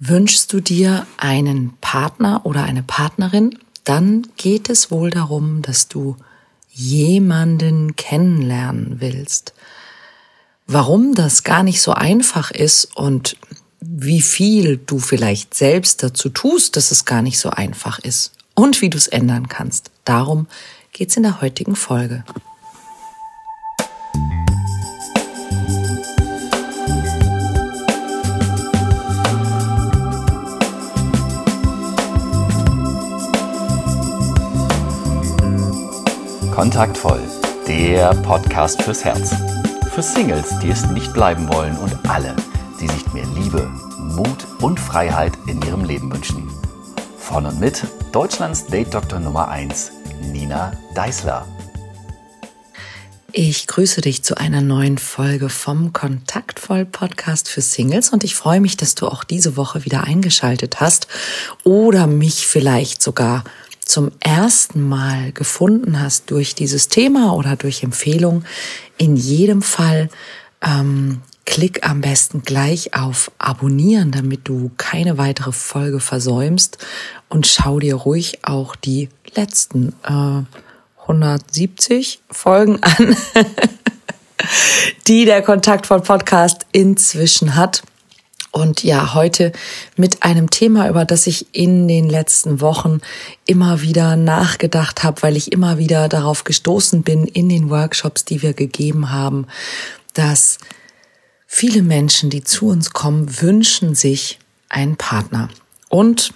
Wünschst du dir einen Partner oder eine Partnerin, dann geht es wohl darum, dass du jemanden kennenlernen willst. Warum das gar nicht so einfach ist und wie viel du vielleicht selbst dazu tust, dass es gar nicht so einfach ist und wie du es ändern kannst. Darum geht's in der heutigen Folge. Kontaktvoll, der Podcast fürs Herz. Für Singles, die es nicht bleiben wollen und alle, die sich mehr Liebe, Mut und Freiheit in ihrem Leben wünschen. Von und mit Deutschlands Date-Doktor Nummer 1, Nina Deißler. Ich grüße dich zu einer neuen Folge vom Kontaktvoll Podcast für Singles und ich freue mich, dass du auch diese Woche wieder eingeschaltet hast oder mich vielleicht sogar zum ersten Mal gefunden hast durch dieses Thema oder durch Empfehlung, in jedem Fall ähm, klick am besten gleich auf Abonnieren, damit du keine weitere Folge versäumst und schau dir ruhig auch die letzten äh, 170 Folgen an, die der Kontaktvoll Podcast inzwischen hat. Und ja, heute mit einem Thema, über das ich in den letzten Wochen immer wieder nachgedacht habe, weil ich immer wieder darauf gestoßen bin in den Workshops, die wir gegeben haben, dass viele Menschen, die zu uns kommen, wünschen sich einen Partner. Und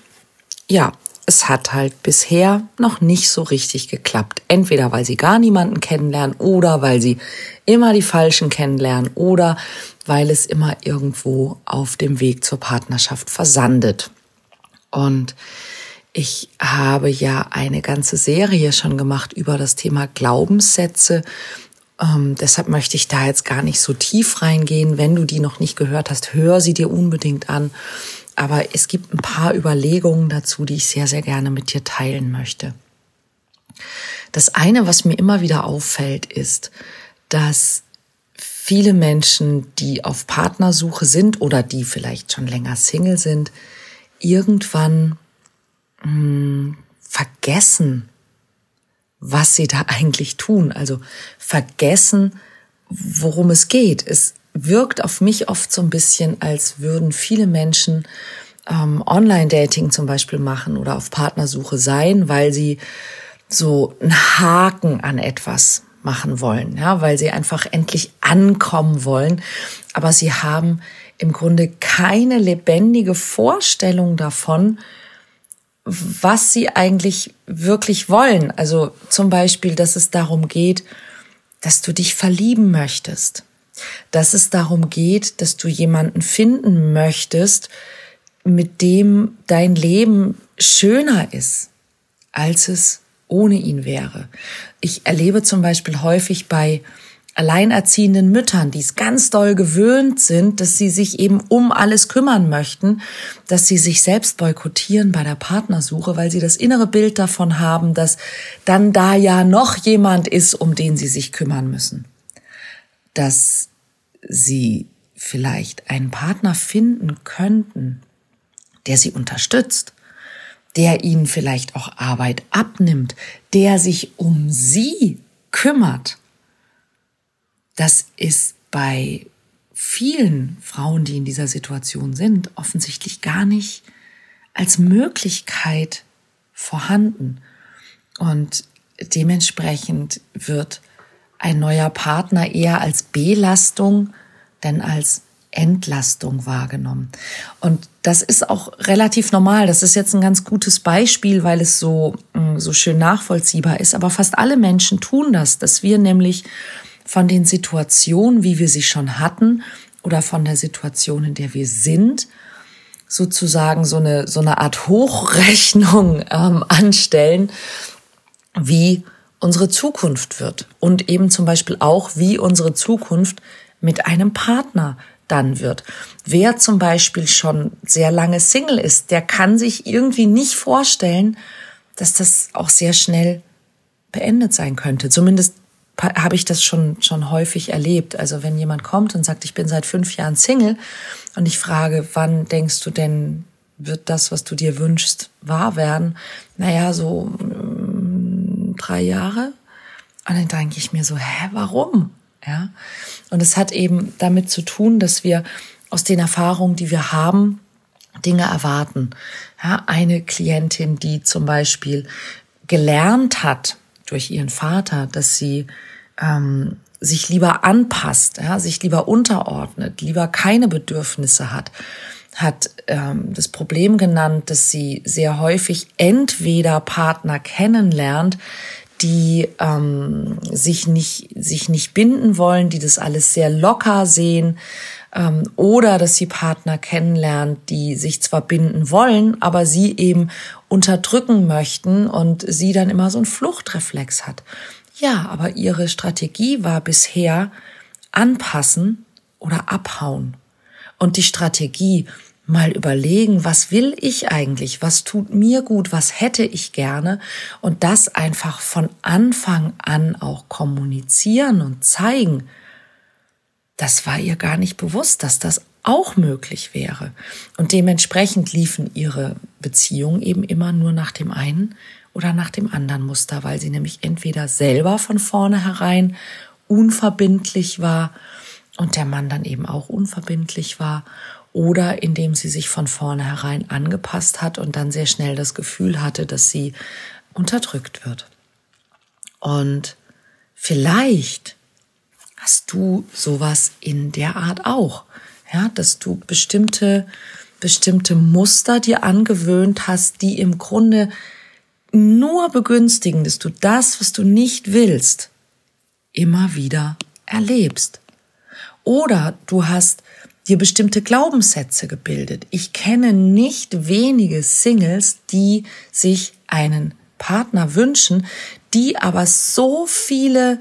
ja, es hat halt bisher noch nicht so richtig geklappt. Entweder weil sie gar niemanden kennenlernen oder weil sie immer die Falschen kennenlernen oder weil es immer irgendwo auf dem Weg zur Partnerschaft versandet. Und ich habe ja eine ganze Serie schon gemacht über das Thema Glaubenssätze. Ähm, deshalb möchte ich da jetzt gar nicht so tief reingehen. Wenn du die noch nicht gehört hast, hör sie dir unbedingt an. Aber es gibt ein paar Überlegungen dazu, die ich sehr, sehr gerne mit dir teilen möchte. Das eine, was mir immer wieder auffällt, ist, dass viele Menschen, die auf Partnersuche sind oder die vielleicht schon länger Single sind, irgendwann mh, hm, vergessen, was sie da eigentlich tun. Also vergessen, worum es geht. Es wirkt auf mich oft so ein bisschen, als würden viele Menschen ähm, Online-Dating zum Beispiel machen oder auf Partnersuche sein, weil sie so einen Haken an etwas machen wollen, ja, weil sie einfach endlich ankommen wollen. Aber sie haben im Grunde keine lebendige Vorstellung davon, was sie eigentlich wirklich wollen. Also zum Beispiel, dass es darum geht, dass du dich verlieben möchtest, dass es darum geht, dass du jemanden finden möchtest, mit dem dein Leben schöner ist, als es ohne ihn wäre. Ich erlebe zum Beispiel häufig bei alleinerziehenden Müttern, die es ganz doll gewöhnt sind, dass sie sich eben um alles kümmern möchten, dass sie sich selbst boykottieren bei der Partnersuche, weil sie das innere Bild davon haben, dass dann da ja noch jemand ist, um den sie sich kümmern müssen. Dass sie vielleicht einen Partner finden könnten, der sie unterstützt, der ihnen vielleicht auch Arbeit abnimmt, der sich um sie kümmert. Das ist bei vielen Frauen, die in dieser Situation sind, offensichtlich gar nicht als Möglichkeit vorhanden. Und dementsprechend wird ein neuer Partner eher als Belastung denn als Entlastung wahrgenommen. Und das ist auch relativ normal. Das ist jetzt ein ganz gutes Beispiel, weil es so, mm, so schön nachvollziehbar ist. Aber fast alle Menschen tun das, dass wir nämlich von den Situationen, wie wir sie schon hatten, oder von der Situation, in der wir sind, sozusagen so eine, so eine Art Hochrechnung ähm, anstellen, wie unsere Zukunft wird und eben zum Beispiel auch, wie unsere Zukunft mit einem Partner dann wird. Wer zum Beispiel schon sehr lange Single ist, der kann sich irgendwie nicht vorstellen, dass das auch sehr schnell beendet sein könnte. Zumindest habe ich das schon, schon häufig erlebt. Also wenn jemand kommt und sagt, ich bin seit fünf Jahren Single und ich frage, wann denkst du denn, wird das, was du dir wünschst, wahr werden? Naja, so ähm, drei Jahre. Und dann denke ich mir so, hä, warum? Ja. Und es hat eben damit zu tun, dass wir aus den Erfahrungen, die wir haben, Dinge erwarten. Ja, eine Klientin, die zum Beispiel gelernt hat durch ihren Vater, dass sie ähm, sich lieber anpasst, ja, sich lieber unterordnet, lieber keine Bedürfnisse hat, hat ähm, das Problem genannt, dass sie sehr häufig entweder Partner kennenlernt, die ähm, sich nicht sich nicht binden wollen, die das alles sehr locker sehen, ähm, oder dass sie Partner kennenlernt, die sich zwar binden wollen, aber sie eben unterdrücken möchten und sie dann immer so einen Fluchtreflex hat. Ja, aber ihre Strategie war bisher anpassen oder abhauen. Und die Strategie mal überlegen, was will ich eigentlich, was tut mir gut, was hätte ich gerne? Und das einfach von Anfang an auch kommunizieren und zeigen, das war ihr gar nicht bewusst, dass das auch möglich wäre. Und dementsprechend liefen ihre Beziehungen eben immer nur nach dem einen oder nach dem anderen Muster, weil sie nämlich entweder selber von vornherein unverbindlich war und der Mann dann eben auch unverbindlich war oder indem sie sich von vornherein angepasst hat und dann sehr schnell das Gefühl hatte, dass sie unterdrückt wird. Und vielleicht hast du sowas in der Art auch. Ja, dass du bestimmte, bestimmte Muster dir angewöhnt hast, die im Grunde nur begünstigen, dass du das, was du nicht willst, immer wieder erlebst. Oder du hast dir bestimmte Glaubenssätze gebildet. Ich kenne nicht wenige Singles, die sich einen Partner wünschen, die aber so viele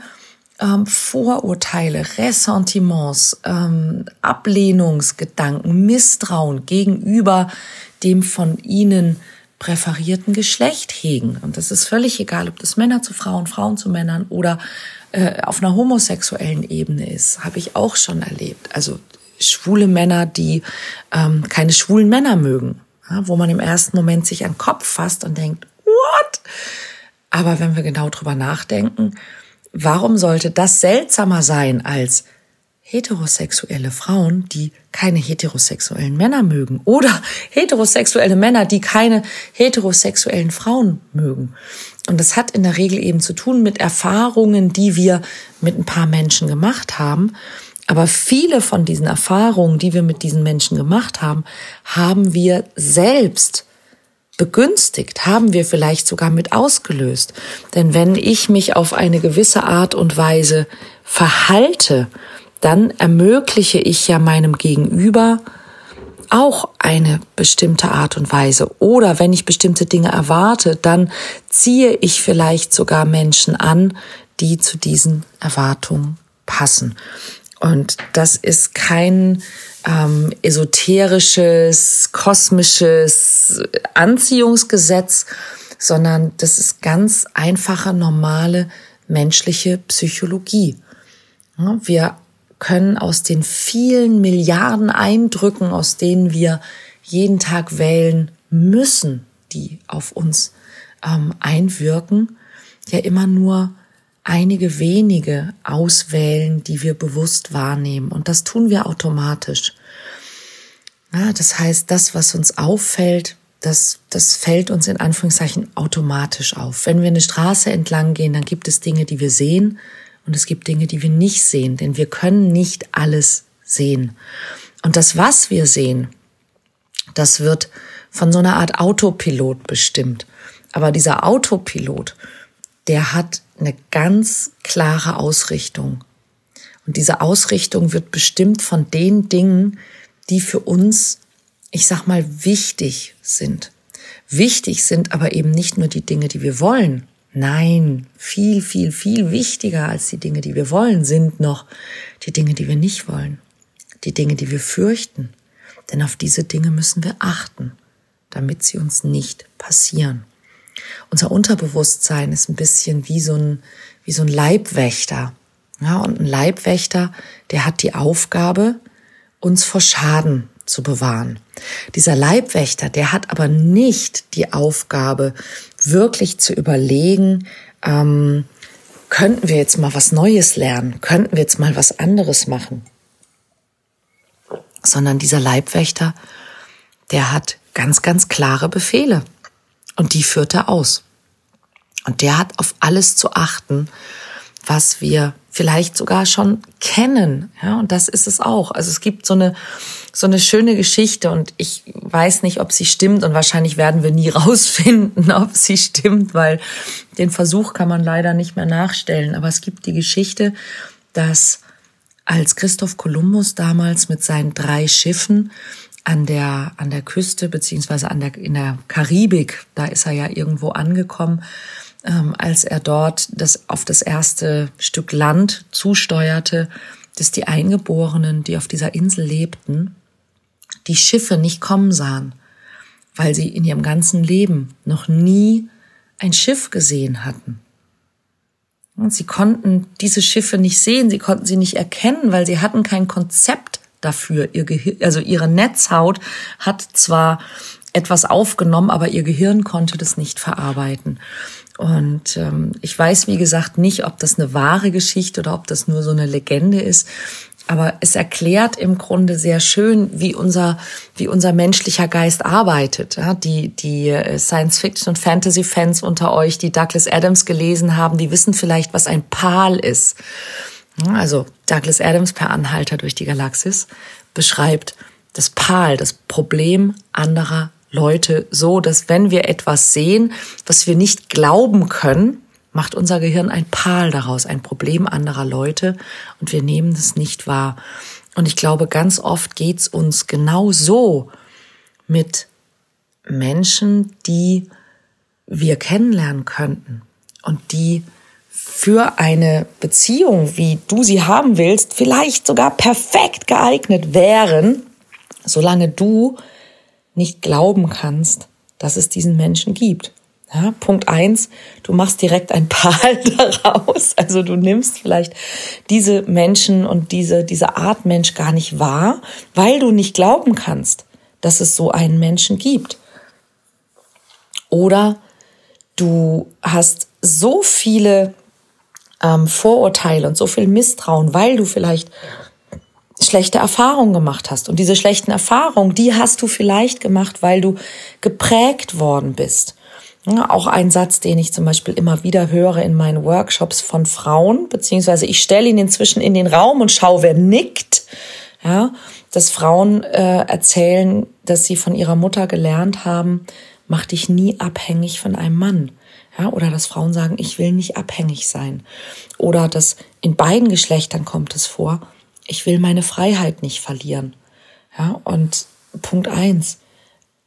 ähm, Vorurteile, Ressentiments, ähm, Ablehnungsgedanken, Misstrauen gegenüber dem von ihnen präferierten Geschlecht hegen. Und das ist völlig egal, ob das Männer zu Frauen, Frauen zu Männern oder äh, auf einer homosexuellen Ebene ist, habe ich auch schon erlebt. Also schwule Männer, die ähm, keine schwulen Männer mögen, ja, wo man im ersten Moment sich an den Kopf fasst und denkt, what? Aber wenn wir genau drüber nachdenken, Warum sollte das seltsamer sein als heterosexuelle Frauen, die keine heterosexuellen Männer mögen oder heterosexuelle Männer, die keine heterosexuellen Frauen mögen. Und das hat in der Regel eben zu tun mit Erfahrungen, die wir mit ein paar Menschen gemacht haben. Aber viele von diesen Erfahrungen, die wir mit diesen Menschen gemacht haben, haben wir selbst begünstigt, haben wir vielleicht sogar mit ausgelöst. Denn wenn ich mich auf eine gewisse Art und Weise verhalte, dann ermögliche ich ja meinem Gegenüber auch eine bestimmte Art und Weise. Oder wenn ich bestimmte Dinge erwarte, dann ziehe ich vielleicht sogar Menschen an, die zu diesen Erwartungen passen. Und das ist kein ähm, esoterisches, kosmisches Anziehungsgesetz, sondern das ist ganz einfache, normale menschliche Psychologie. Wir können aus den vielen Milliarden Eindrücken, aus denen wir jeden Tag wählen müssen, die auf uns ähm, einwirken, ja immer nur einige wenige auswählen, die wir bewusst wahrnehmen. Und das tun wir automatisch. Ja, das heißt, das, was uns auffällt, das, das fällt uns in Anführungszeichen automatisch auf. Wenn wir eine Straße entlang gehen, dann gibt es Dinge, die wir sehen und es gibt Dinge, die wir nicht sehen, denn wir können nicht alles sehen. Und das, was wir sehen, das wird von so einer Art Autopilot bestimmt. Aber dieser Autopilot, der hat eine ganz klare Ausrichtung. Und diese Ausrichtung wird bestimmt von den Dingen, die für uns, ich sag mal, wichtig sind. Wichtig sind aber eben nicht nur die Dinge, die wir wollen. Nein, viel, viel, viel wichtiger als die Dinge, die wir wollen, sind noch die Dinge, die wir nicht wollen. Die Dinge, die wir fürchten. Denn auf diese Dinge müssen wir achten, damit sie uns nicht passieren. Unser Unterbewusstsein ist ein bisschen wie so ein, wie so ein Leibwächter. Ja, und ein Leibwächter, der hat die Aufgabe, uns vor Schaden zu bewahren. Dieser Leibwächter, der hat aber nicht die Aufgabe, wirklich zu überlegen, ähm, könnten wir jetzt mal was Neues lernen, könnten wir jetzt mal was anderes machen, sondern dieser Leibwächter, der hat ganz, ganz klare Befehle und die führt er aus. Und der hat auf alles zu achten, was wir vielleicht sogar schon kennen. Ja, und das ist es auch. Also es gibt so eine, so eine schöne Geschichte und ich weiß nicht, ob sie stimmt und wahrscheinlich werden wir nie rausfinden, ob sie stimmt, weil den Versuch kann man leider nicht mehr nachstellen. Aber es gibt die Geschichte, dass als Christoph Kolumbus damals mit seinen drei Schiffen an der, an der Küste, beziehungsweise an der, in der Karibik, da ist er ja irgendwo angekommen, ähm, als er dort das, auf das erste Stück Land zusteuerte, dass die Eingeborenen, die auf dieser Insel lebten, die Schiffe nicht kommen sahen, weil sie in ihrem ganzen Leben noch nie ein Schiff gesehen hatten. Und sie konnten diese Schiffe nicht sehen, sie konnten sie nicht erkennen, weil sie hatten kein Konzept dafür. Ihr Gehir also ihre Netzhaut hat zwar etwas aufgenommen, aber ihr Gehirn konnte das nicht verarbeiten. Und ähm, ich weiß, wie gesagt, nicht, ob das eine wahre Geschichte oder ob das nur so eine Legende ist. Aber es erklärt im Grunde sehr schön, wie unser, wie unser menschlicher Geist arbeitet. Ja, die, die äh, Science-Fiction- und Fantasy-Fans unter euch, die Douglas Adams gelesen haben, die wissen vielleicht, was ein Pal ist. Also Douglas Adams per Anhalter durch die Galaxis beschreibt das Pal, das Problem anderer Leute so, dass wenn wir etwas sehen, was wir nicht glauben können, macht unser Gehirn ein Pal daraus, ein Problem anderer Leute und wir nehmen es nicht wahr. Und ich glaube, ganz oft geht's uns genau so mit Menschen, die wir kennenlernen könnten und die für eine Beziehung, wie du sie haben willst, vielleicht sogar perfekt geeignet wären, solange du nicht glauben kannst, dass es diesen Menschen gibt. Ja, Punkt eins, du machst direkt ein Pal daraus. Also du nimmst vielleicht diese Menschen und diese, diese Art Mensch gar nicht wahr, weil du nicht glauben kannst, dass es so einen Menschen gibt. Oder du hast so viele ähm, Vorurteile und so viel Misstrauen, weil du vielleicht schlechte Erfahrungen gemacht hast. Und diese schlechten Erfahrungen, die hast du vielleicht gemacht, weil du geprägt worden bist. Ja, auch ein Satz, den ich zum Beispiel immer wieder höre in meinen Workshops von Frauen, beziehungsweise ich stelle ihn inzwischen in den Raum und schaue, wer nickt. Ja, dass Frauen äh, erzählen, dass sie von ihrer Mutter gelernt haben, mach dich nie abhängig von einem Mann. Ja, oder dass Frauen sagen, ich will nicht abhängig sein. Oder dass in beiden Geschlechtern kommt es vor, ich will meine Freiheit nicht verlieren. Ja, und Punkt eins,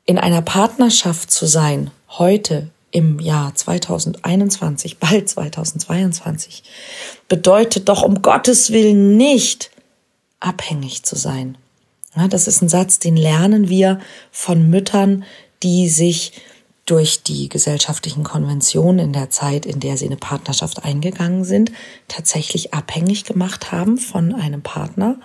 in einer Partnerschaft zu sein, heute im Jahr 2021, bald 2022, bedeutet doch um Gottes Willen nicht abhängig zu sein. Ja, das ist ein Satz, den lernen wir von Müttern, die sich durch die gesellschaftlichen Konventionen in der Zeit, in der sie eine Partnerschaft eingegangen sind, tatsächlich abhängig gemacht haben von einem Partner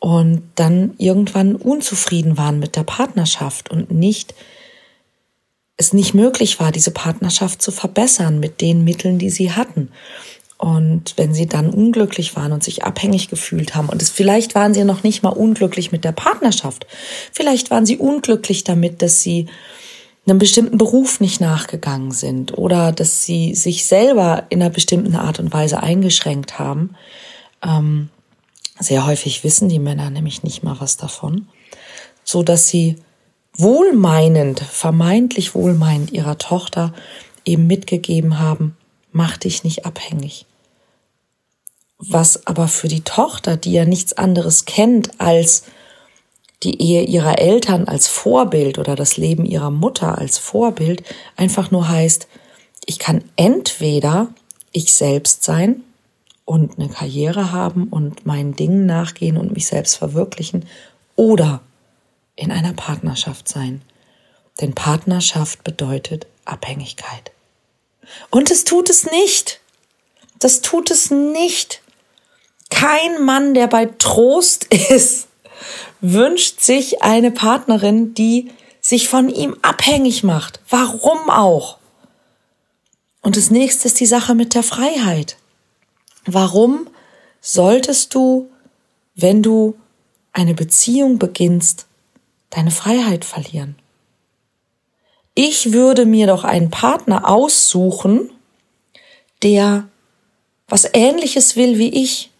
und dann irgendwann unzufrieden waren mit der Partnerschaft und nicht es nicht möglich war, diese Partnerschaft zu verbessern mit den Mitteln, die sie hatten. Und wenn sie dann unglücklich waren und sich abhängig gefühlt haben, und es, vielleicht waren sie noch nicht mal unglücklich mit der Partnerschaft, vielleicht waren sie unglücklich damit, dass sie einem bestimmten Beruf nicht nachgegangen sind oder dass sie sich selber in einer bestimmten Art und Weise eingeschränkt haben. Ähm, sehr häufig wissen die Männer nämlich nicht mal was davon, so dass sie wohlmeinend, vermeintlich wohlmeinend ihrer Tochter eben mitgegeben haben, mach dich nicht abhängig. Was aber für die Tochter, die ja nichts anderes kennt als die Ehe ihrer Eltern als Vorbild oder das Leben ihrer Mutter als Vorbild einfach nur heißt, ich kann entweder ich selbst sein und eine Karriere haben und meinen Dingen nachgehen und mich selbst verwirklichen oder in einer Partnerschaft sein. Denn Partnerschaft bedeutet Abhängigkeit. Und es tut es nicht. Das tut es nicht. Kein Mann, der bei Trost ist, wünscht sich eine Partnerin, die sich von ihm abhängig macht. Warum auch? Und das nächste ist die Sache mit der Freiheit. Warum solltest du, wenn du eine Beziehung beginnst, deine Freiheit verlieren? Ich würde mir doch einen Partner aussuchen, der was Ähnliches will wie ich,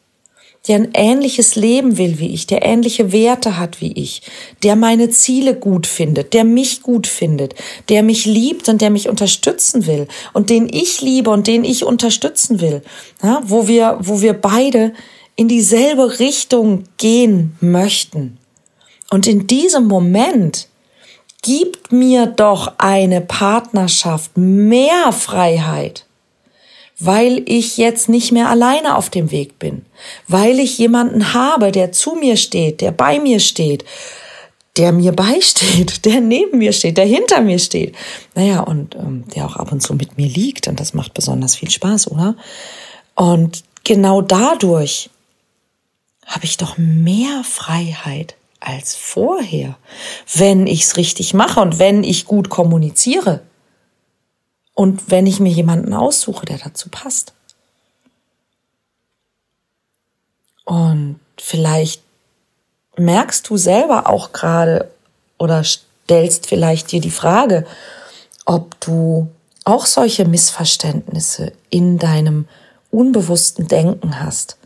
der ein ähnliches Leben will wie ich, der ähnliche Werte hat wie ich, der meine Ziele gut findet, der mich gut findet, der mich liebt und der mich unterstützen will und den ich liebe und den ich unterstützen will, ja, wo wir, wo wir beide in dieselbe Richtung gehen möchten. Und in diesem Moment gibt mir doch eine Partnerschaft mehr Freiheit weil ich jetzt nicht mehr alleine auf dem Weg bin, weil ich jemanden habe, der zu mir steht, der bei mir steht, der mir beisteht, der neben mir steht, der hinter mir steht. Naja, und ähm, der auch ab und zu mit mir liegt und das macht besonders viel Spaß, oder? Und genau dadurch habe ich doch mehr Freiheit als vorher, wenn ich's richtig mache und wenn ich gut kommuniziere. Und wenn ich mir jemanden aussuche, der dazu passt. Und vielleicht merkst du selber auch gerade oder stellst vielleicht dir die Frage, ob du auch solche Missverständnisse in deinem unbewussten Denken hast.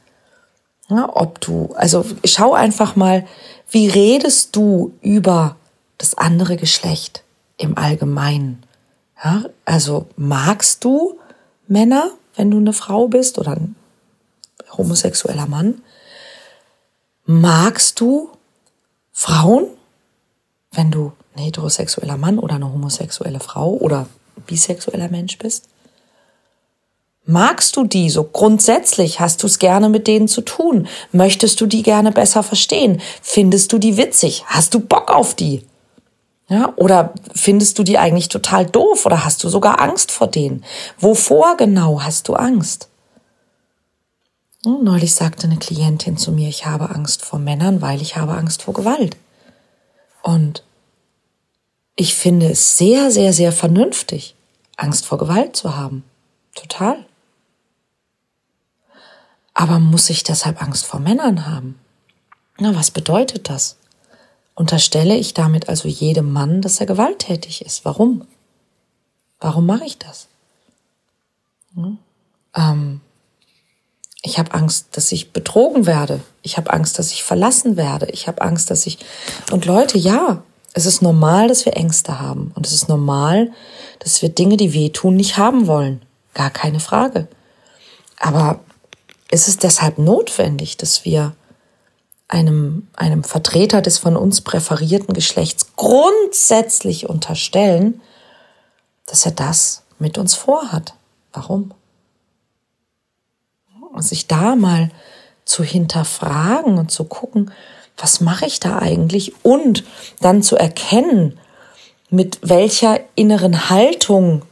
Ja, ob du, also schau einfach mal, wie redest du über das andere Geschlecht im Allgemeinen? Ja, also magst du Männer, wenn du eine Frau bist oder ein homosexueller Mann? Magst du Frauen, wenn du ein heterosexueller Mann oder eine homosexuelle Frau oder bisexueller Mensch bist? Magst du die so grundsätzlich? Hast du es gerne mit denen zu tun? Möchtest du die gerne besser verstehen? Findest du die witzig? Hast du Bock auf die? Ja, oder findest du die eigentlich total doof oder hast du sogar Angst vor denen? Wovor genau hast du Angst? Hm, neulich sagte eine Klientin zu mir, ich habe Angst vor Männern, weil ich habe Angst vor Gewalt. Und ich finde es sehr, sehr, sehr vernünftig, Angst vor Gewalt zu haben. Total. Aber muss ich deshalb Angst vor Männern haben? Na, was bedeutet das? Unterstelle ich damit also jedem Mann, dass er gewalttätig ist? Warum? Warum mache ich das? Hm? Ähm, ich habe Angst, dass ich betrogen werde. Ich habe Angst, dass ich verlassen werde. Ich habe Angst, dass ich. Und Leute, ja, es ist normal, dass wir Ängste haben. Und es ist normal, dass wir Dinge, die wehtun, nicht haben wollen. Gar keine Frage. Aber ist es deshalb notwendig, dass wir einem, einem Vertreter des von uns präferierten Geschlechts grundsätzlich unterstellen, dass er das mit uns vorhat. Warum? Und sich da mal zu hinterfragen und zu gucken, was mache ich da eigentlich? Und dann zu erkennen, mit welcher inneren Haltung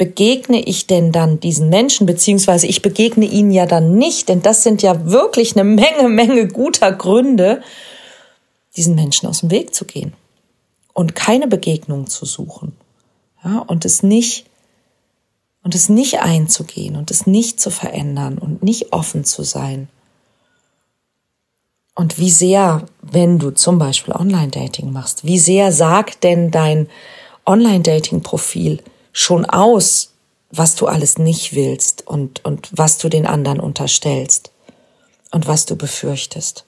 begegne ich denn dann diesen Menschen, beziehungsweise ich begegne ihnen ja dann nicht, denn das sind ja wirklich eine Menge, Menge guter Gründe, diesen Menschen aus dem Weg zu gehen und keine Begegnung zu suchen. Ja, und es nicht, und es nicht einzugehen und es nicht zu verändern und nicht offen zu sein. Und wie sehr, wenn du zum Beispiel Online-Dating machst, wie sehr sagt denn dein Online-Dating-Profil, schon aus, was du alles nicht willst und, und was du den anderen unterstellst und was du befürchtest.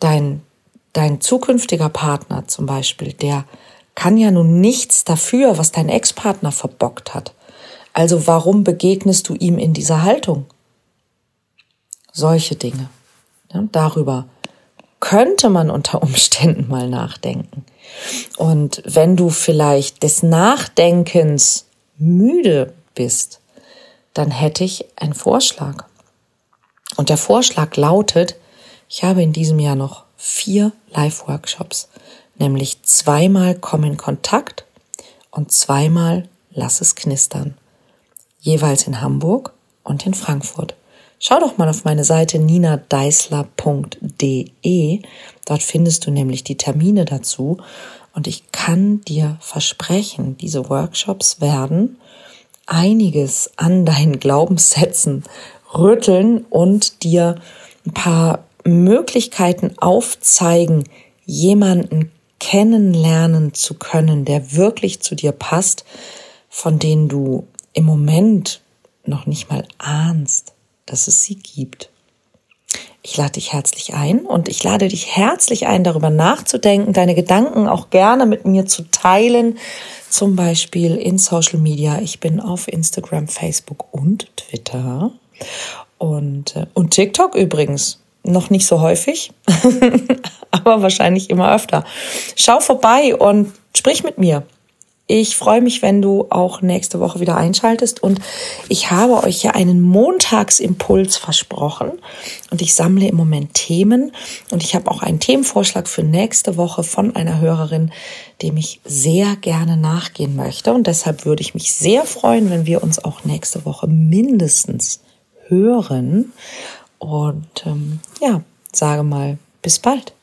Dein, dein zukünftiger Partner zum Beispiel, der kann ja nun nichts dafür, was dein Ex-Partner verbockt hat. Also warum begegnest du ihm in dieser Haltung? Solche Dinge. Ja, darüber könnte man unter Umständen mal nachdenken. Und wenn du vielleicht des Nachdenkens müde bist, dann hätte ich einen Vorschlag. Und der Vorschlag lautet, ich habe in diesem Jahr noch vier Live-Workshops, nämlich zweimal komm in Kontakt und zweimal lass es knistern. Jeweils in Hamburg und in Frankfurt. Schau doch mal auf meine Seite ninadeisler.de. Dort findest du nämlich die Termine dazu. Und ich kann dir versprechen, diese Workshops werden einiges an deinen Glaubenssätzen rütteln und dir ein paar Möglichkeiten aufzeigen, jemanden kennenlernen zu können, der wirklich zu dir passt, von denen du im Moment noch nicht mal ahnst, dass es sie gibt. Ich lade dich herzlich ein und ich lade dich herzlich ein, darüber nachzudenken, deine Gedanken auch gerne mit mir zu teilen, zum Beispiel in Social Media. Ich bin auf Instagram, Facebook und Twitter und, äh, und TikTok übrigens. Noch nicht so häufig, aber wahrscheinlich immer öfter. Schau vorbei und sprich mit mir. Ich freue mich, wenn du auch nächste Woche wieder einschaltest. Und ich habe euch ja einen Montagsimpuls versprochen. Und ich sammle im Moment Themen. Und ich habe auch einen Themenvorschlag für nächste Woche von einer Hörerin, dem ich sehr gerne nachgehen möchte. Und deshalb würde ich mich sehr freuen, wenn wir uns auch nächste Woche mindestens hören. Und ähm, ja, sage mal bis bald.